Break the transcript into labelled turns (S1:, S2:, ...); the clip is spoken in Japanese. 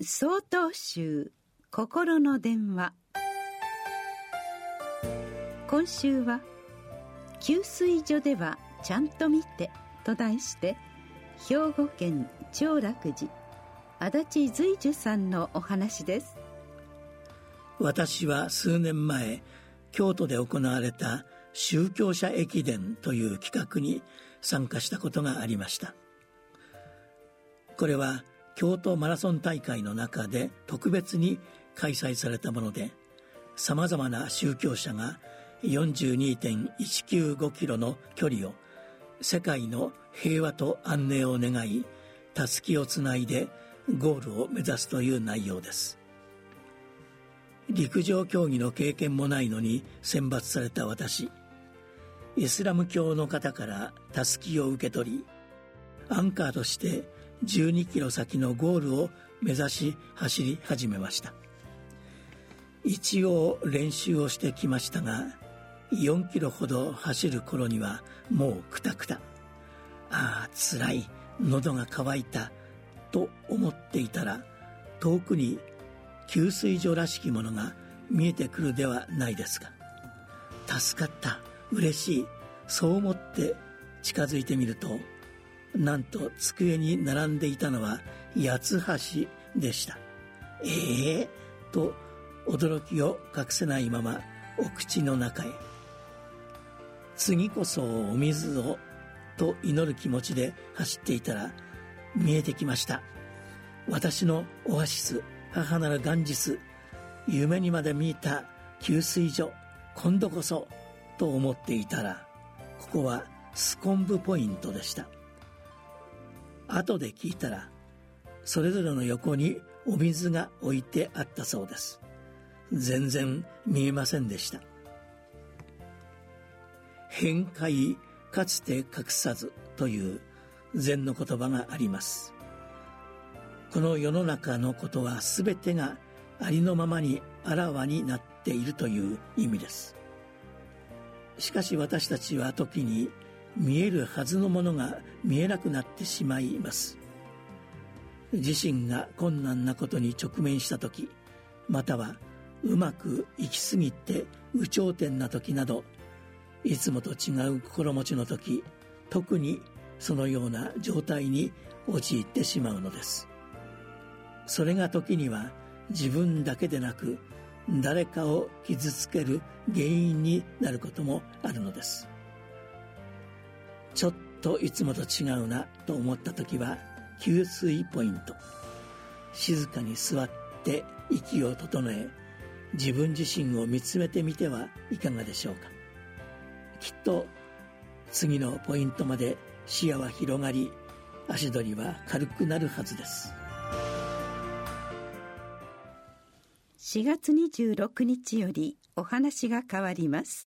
S1: 総統集心の電話。今週は「給水所ではちゃんと見て」と題して兵庫県長楽寺足立随樹さんのお話です。
S2: 私は数年前京都で行われた宗教者駅伝という企画に参加したことがありました。これは京都マラソン大会の中で特別に開催されたものでさまざまな宗教者が42.195キロの距離を世界の平和と安寧を願いたすきをつないでゴールを目指すという内容です。陸上競技の経験もないのに選抜された私イスラム教の方からたすきを受け取りアンカーとして12キロ先のゴールを目指し走り始めました。一応練習をしてきましたが4キロほど走る頃にはもうクタクタ。ああつらい。喉が渇いた。と思っていたら遠くに給水所らしきものが見えてくるではないですか。助かった。嬉しい。そう思って近づいてみるとなんと机に並んでいたのは八つ橋でした。ええ？ー、と驚きを隠せないままお口の中へ。次こそお水をと祈る気持ちで走っていたら見えてきました。私のオアシス母なるガンジス夢にまで見た給水所今度こそと思っていたらここはスコンブポイントでした。後で聞いたらそれぞれの横にお水が置いてあったそうです。全然見えませんでした。変界かつて隠さずという禅の言葉があります。この世の中のことは全てがありのままにあらわになっているという意味です。しかし私たちは時に見えるはずのものが見えなくなってしまいます。自身が困難なことに直面した時またはうまくいきすぎて有頂天な時などいつもと違う心持ちの時特にそのような状態に陥ってしまうのです。それが時には自分だけでなく誰かを傷つける原因になることもあるのです。ちょっといつもと違うなと思った時は給水ポイント。静かに座って息を整え自分自身を見つめてみてはいかがでしょうか。きっと次のポイントまで視野は広がり足取りは軽くなるはずです。
S1: 4月26日よりお話が変わります。